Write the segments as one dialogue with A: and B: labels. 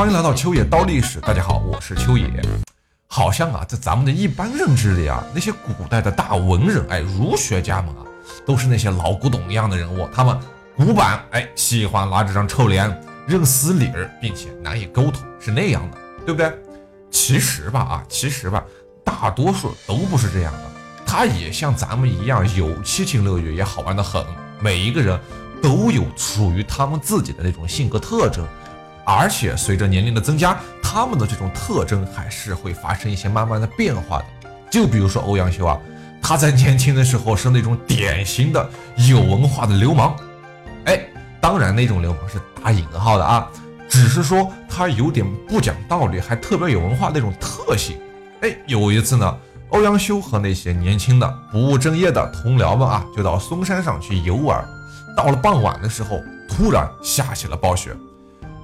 A: 欢迎来到秋野刀历史，大家好，我是秋野。好像啊，在咱们的一般认知里啊，那些古代的大文人，哎，儒学家们啊，都是那些老古董一样的人物。他们古板，哎，喜欢拉这张臭脸，认死理儿，并且难以沟通，是那样的，对不对？其实吧，啊，其实吧，大多数都不是这样的。他也像咱们一样有七情六欲，也好玩的很。每一个人都有属于他们自己的那种性格特征。而且随着年龄的增加，他们的这种特征还是会发生一些慢慢的变化的。就比如说欧阳修啊，他在年轻的时候是那种典型的有文化的流氓，哎，当然那种流氓是打引号的啊，只是说他有点不讲道理，还特别有文化那种特性。哎，有一次呢，欧阳修和那些年轻的不务正业的同僚们啊，就到嵩山上去游玩。到了傍晚的时候，突然下起了暴雪。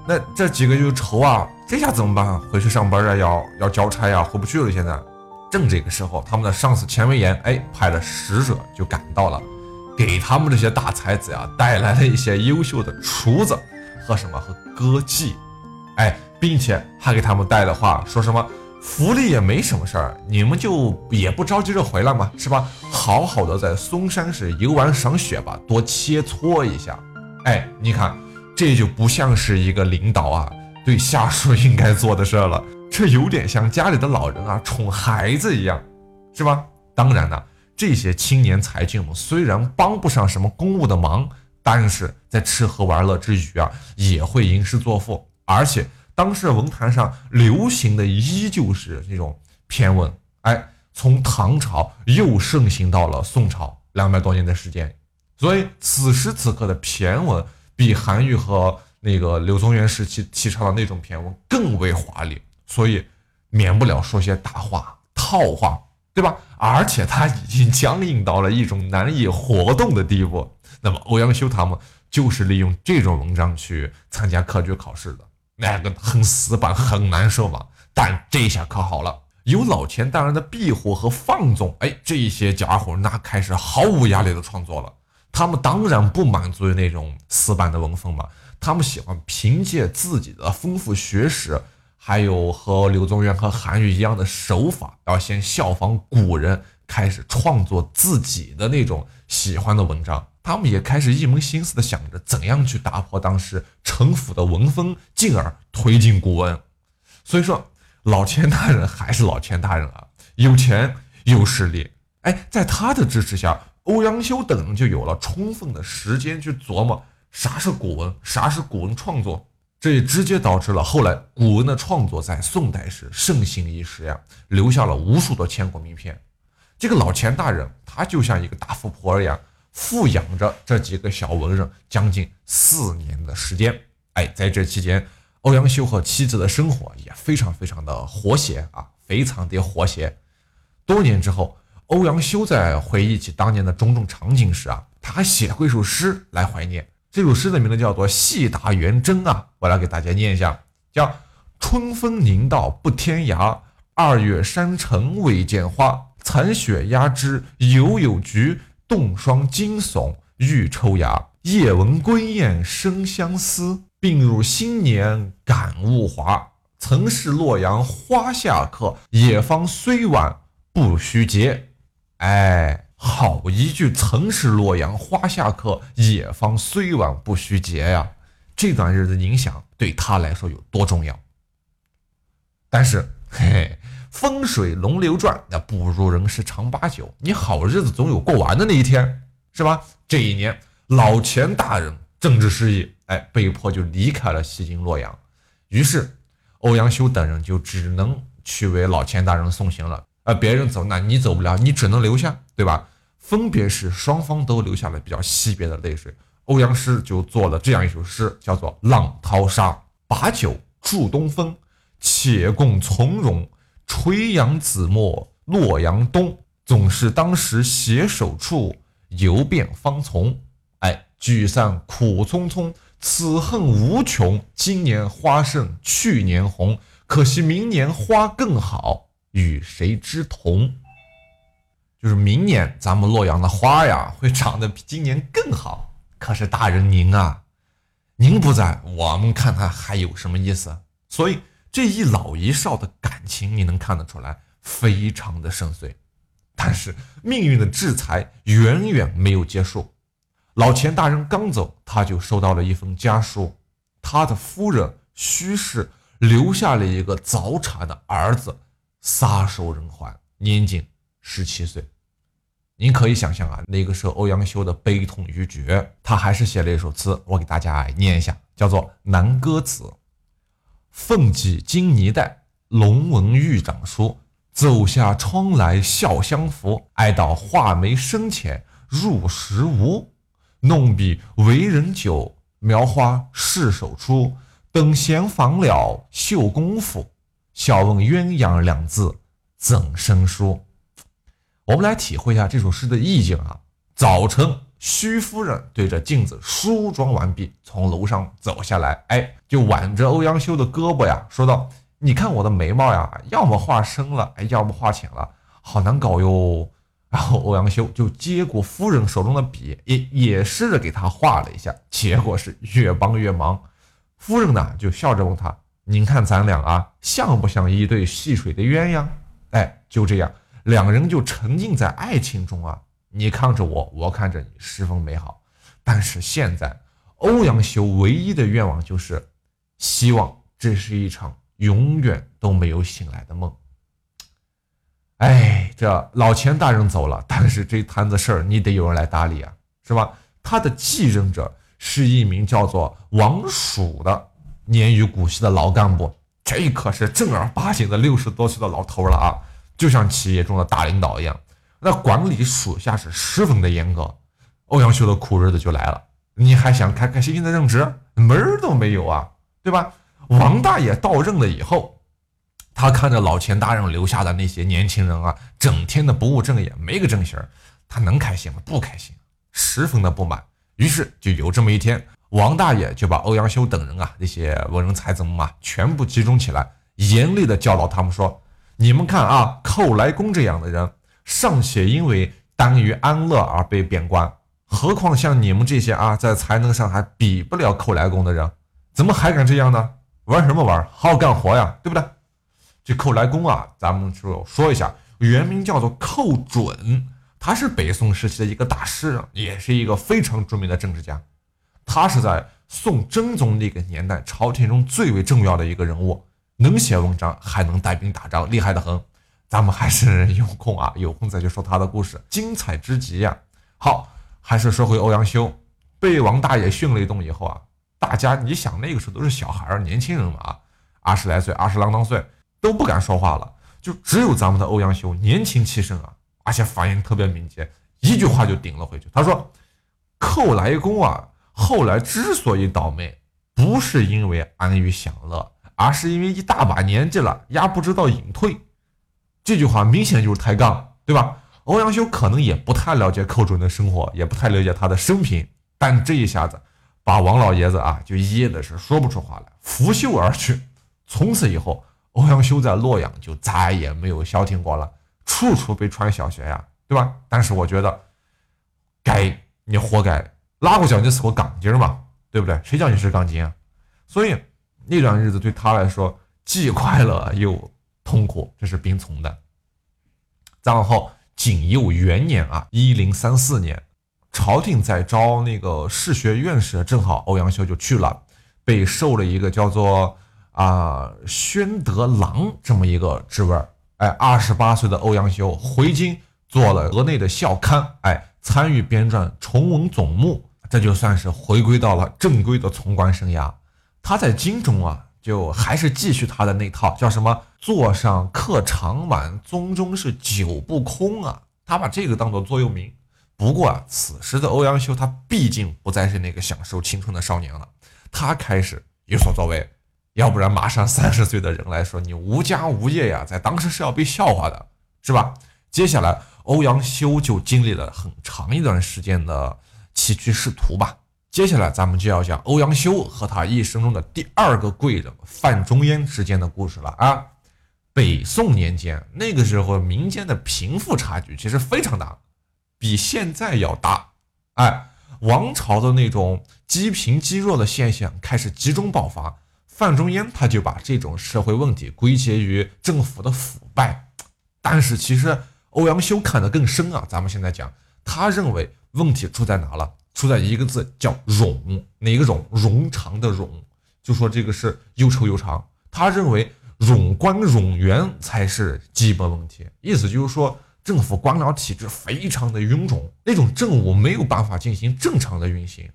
A: 那这几个就愁啊，这下怎么办？回去上班啊，要要交差呀，回不去了。现在正这个时候，他们的上司钱维言哎派了使者就赶到了，给他们这些大才子呀带来了一些优秀的厨子和什么和歌妓，哎，并且还给他们带的话说什么福利也没什么事儿，你们就也不着急着回来嘛，是吧？好好的在嵩山市游玩赏雪吧，多切磋一下。哎，你看。这就不像是一个领导啊对下属应该做的事儿了，这有点像家里的老人啊宠孩子一样，是吧？当然了，这些青年才俊们虽然帮不上什么公务的忙，但是在吃喝玩乐之余啊，也会吟诗作赋。而且当时文坛上流行的依旧是这种骈文，哎，从唐朝又盛行到了宋朝，两百多年的时间。所以此时此刻的骈文。比韩愈和那个柳宗元时期提倡的那种骈文更为华丽，所以免不了说些大话套话，对吧？而且他已经僵硬到了一种难以活动的地步。那么欧阳修他们就是利用这种文章去参加科举考试的，那个很死板，很难受嘛。但这下可好了，有老钱大人的庇护和放纵，哎，这些家伙那开始毫无压力的创作了。他们当然不满足于那种死板的文风嘛，他们喜欢凭借自己的丰富学识，还有和柳宗元和韩愈一样的手法，要先效仿古人，开始创作自己的那种喜欢的文章。他们也开始一门心思的想着怎样去打破当时陈腐的文风，进而推进古文。所以说，老钱大人还是老钱大人啊，有钱有实力。哎，在他的支持下。欧阳修等人就有了充分的时间去琢磨啥是古文，啥是古文创作，这也直接导致了后来古文的创作在宋代时盛行一时呀，留下了无数的千古名篇。这个老钱大人，他就像一个大富婆一样，富养着这几个小文人将近四年的时间。哎，在这期间，欧阳修和妻子的生活也非常非常的和谐啊，非常的和谐。多年之后。欧阳修在回忆起当年的种种场景时啊，他还写过一首诗来怀念。这首诗的名字叫做《戏答元征》啊，我来给大家念一下：叫春风迎道不天涯，二月山城未见花。残雪压枝犹有菊，冻霜惊悚欲抽芽。夜闻归雁生相思，病入新年感物华。曾是洛阳花下客，野芳虽晚不须嗟。哎，好一句“曾是洛阳花下客，野芳虽晚不须嗟”呀！这段日子影响对他来说有多重要？但是，嘿嘿，风水轮流转，那不如人世长八九。你好日子总有过完的那一天，是吧？这一年，老钱大人政治失意，哎，被迫就离开了西京洛阳。于是，欧阳修等人就只能去为老钱大人送行了。呃，别人走，那你走不了，你只能留下，对吧？分别是双方都流下了比较惜别的泪水。欧阳师就做了这样一首诗，叫做《浪淘沙》：把酒祝东风，且共从容。垂杨紫陌洛阳东，总是当时携手处，游遍芳丛。哎，聚散苦匆匆，此恨无穷。今年花胜去年红，可惜明年花更好。与谁之同？就是明年咱们洛阳的花呀，会长得比今年更好。可是大人您啊，您不在，我们看看还有什么意思？所以这一老一少的感情，你能看得出来，非常的深邃。但是命运的制裁远远没有结束。老钱大人刚走，他就收到了一封家书，他的夫人徐氏留下了一个早产的儿子，撒手人寰，年仅十七岁。您可以想象啊，那个时候欧阳修的悲痛欲绝，他还是写了一首词，我给大家念一下，叫做《南歌子》：凤髻金泥带，龙纹玉掌书。走下窗来笑相扶，爱到画眉深浅入时无。弄笔为人久，描花试手出。等闲访了绣功夫，笑问鸳鸯两字怎生书？我们来体会一下这首诗的意境啊。早晨，徐夫人对着镜子梳妆完毕，从楼上走下来，哎，就挽着欧阳修的胳膊呀，说道。你看我的眉毛呀，要么画深了，哎，要么画浅了，好难搞哟。然后欧阳修就接过夫人手中的笔，也也试着给她画了一下，结果是越帮越忙。夫人呢就笑着问他：“您看咱俩啊，像不像一对戏水的鸳鸯？”哎，就这样，两人就沉浸在爱情中啊。你看着我，我看着你，十分美好。但是现在，欧阳修唯一的愿望就是希望这是一场。永远都没有醒来的梦。哎，这老钱大人走了，但是这摊子事儿你得有人来打理啊，是吧？他的继任者是一名叫做王曙的年逾古稀的老干部，这可是正儿八经的六十多岁的老头了啊，就像企业中的大领导一样，那管理属下是十分的严格。欧阳修的苦日子就来了，你还想开开心心的任职，门儿都没有啊，对吧？王大爷到任了以后，他看着老钱大人留下的那些年轻人啊，整天的不务正业，没个正形，他能开心吗？不开心，十分的不满。于是就有这么一天，王大爷就把欧阳修等人啊，那些文人才子们啊，全部集中起来，严厉的教导他们说：“你们看啊，寇来公这样的人，尚且因为耽于安乐而被贬官，何况像你们这些啊，在才能上还比不了寇来公的人，怎么还敢这样呢？”玩什么玩？好好干活呀，对不对？这寇来公啊，咱们就说一下，原名叫做寇准，他是北宋时期的一个大诗人，也是一个非常著名的政治家。他是在宋真宗那个年代朝廷中最为重要的一个人物，能写文章，还能带兵打仗，厉害的很。咱们还是有空啊，有空再去说他的故事，精彩之极呀。好，还是说回欧阳修，被王大爷训了一顿以后啊。大家，你想那个时候都是小孩儿、年轻人嘛啊，二十来岁、二十郎当岁都不敢说话了，就只有咱们的欧阳修年轻气盛啊，而且反应特别敏捷，一句话就顶了回去。他说：“寇来公啊，后来之所以倒霉，不是因为安于享乐，而是因为一大把年纪了，丫不知道隐退。”这句话明显就是抬杠，对吧？欧阳修可能也不太了解寇准的生活，也不太了解他的生平，但这一下子。把王老爷子啊，就噎的是说不出话来，拂袖而去。从此以后，欧阳修在洛阳就再也没有消停过了，处处被穿小鞋呀，对吧？但是我觉得，该你活该，拉过脚你是个杠精嘛，对不对？谁叫你是杠精啊？所以那段日子对他来说既快乐又痛苦，这是并存的。再往后景佑元年啊，一零三四年。朝廷在招那个士学院士，正好欧阳修就去了，被授了一个叫做啊宣德郎这么一个职位哎，二十八岁的欧阳修回京做了河内的校勘，哎，参与编撰《崇文总目》，这就算是回归到了正规的从官生涯。他在京中啊，就还是继续他的那套，叫什么“座上客长满，宗中是酒不空”啊，他把这个当做座右铭。不过啊，此时的欧阳修他毕竟不再是那个享受青春的少年了，他开始有所作为，要不然马上三十岁的人来说，你无家无业呀，在当时是要被笑话的，是吧？接下来欧阳修就经历了很长一段时间的崎岖仕途吧。接下来咱们就要讲欧阳修和他一生中的第二个贵人范仲淹之间的故事了啊。北宋年间，那个时候民间的贫富差距其实非常大。比现在要大，哎，王朝的那种积贫积弱的现象开始集中爆发，范仲淹他就把这种社会问题归结于政府的腐败，但是其实欧阳修看得更深啊。咱们现在讲，他认为问题出在哪了？出在一个字叫冗，哪个冗？冗长的冗，就说这个是又臭又长。他认为冗官冗员才是基本问题，意思就是说政府官僚体制非常的臃肿，那种政务没有办法进行正常的运行。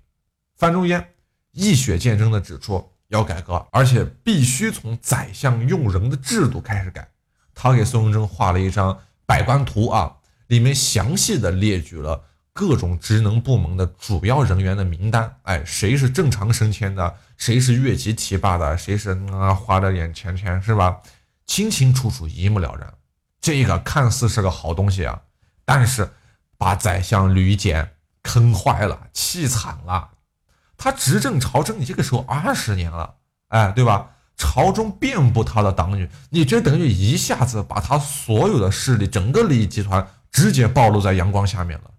A: 范仲淹一血见真的指出要改革，而且必须从宰相用人的制度开始改。他给宋仁宗画了一张百官图啊，里面详细的列举了。各种职能部门的主要人员的名单，哎，谁是正常升迁的，谁是越级提拔的，谁是啊花了点钱钱是吧？清清楚楚，一目了然。这个看似是个好东西啊，但是把宰相吕简坑坏了，气惨了。他执政朝政，你这个时候二十年了，哎，对吧？朝中遍布他的党羽，你这等于一下子把他所有的势力，整个利益集团直接暴露在阳光下面了。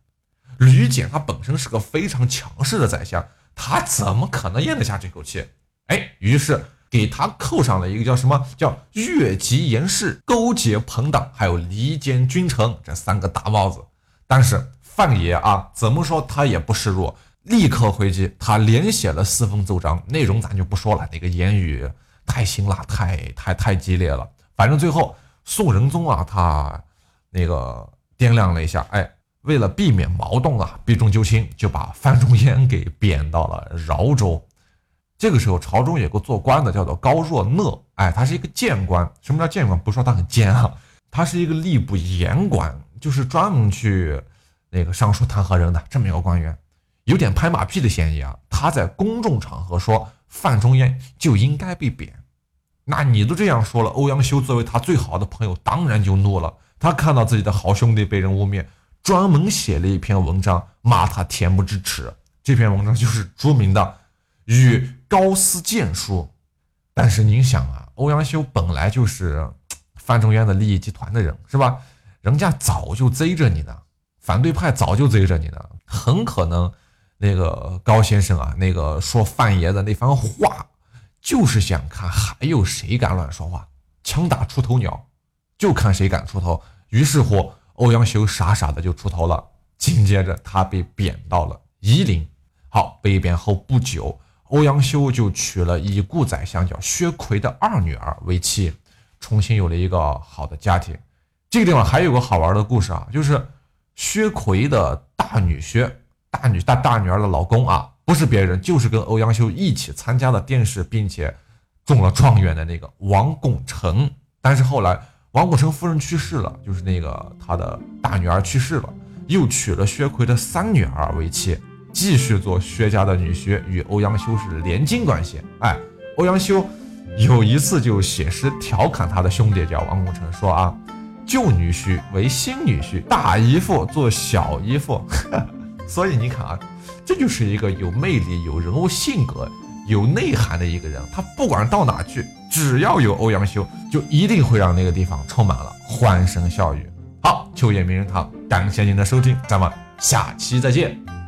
A: 吕简他本身是个非常强势的宰相，他怎么可能咽得下这口气？哎，于是给他扣上了一个叫什么叫越级言事、勾结朋党，还有离间君臣这三个大帽子。但是范爷啊，怎么说他也不示弱，立刻回击，他连写了四封奏章，内容咱就不说了，那个言语太辛辣，太太太激烈了。反正最后宋仁宗啊，他那个掂量了一下，哎。为了避免矛盾啊，避重就轻，就把范仲淹给贬到了饶州。这个时候，朝中有个做官的，叫做高若讷，哎，他是一个谏官。什么叫谏官？不是说他很奸啊，他是一个吏部言官，就是专门去那个上书弹劾人的这么一个官员，有点拍马屁的嫌疑啊。他在公众场合说范仲淹就应该被贬，那你都这样说了，欧阳修作为他最好的朋友，当然就怒了。他看到自己的好兄弟被人污蔑。专门写了一篇文章骂他恬不知耻，这篇文章就是著名的《与高斯谏书》。但是您想啊，欧阳修本来就是范仲淹的利益集团的人，是吧？人家早就贼着你呢，反对派早就贼着你呢，很可能那个高先生啊，那个说范爷的那番话，就是想看还有谁敢乱说话，枪打出头鸟，就看谁敢出头。于是乎。欧阳修傻傻的就出头了，紧接着他被贬到了夷陵。好，被贬后不久，欧阳修就娶了已故宰相叫薛奎的二女儿为妻，重新有了一个好的家庭。这个地方还有个好玩的故事啊，就是薛奎的大女婿、大女大大女儿的老公啊，不是别人，就是跟欧阳修一起参加了殿试，并且中了状元的那个王拱辰。但是后来。王拱辰夫人去世了，就是那个他的大女儿去世了，又娶了薛奎的三女儿为妻，继续做薛家的女婿，与欧阳修是连襟关系。哎，欧阳修有一次就写诗调侃他的兄弟叫王拱辰，说啊，旧女婿为新女婿，大姨父做小姨父。所以你看啊，这就是一个有魅力、有人物性格。有内涵的一个人，他不管到哪去，只要有欧阳修，就一定会让那个地方充满了欢声笑语。好，秋叶名人堂，感谢您的收听，咱们下期再见。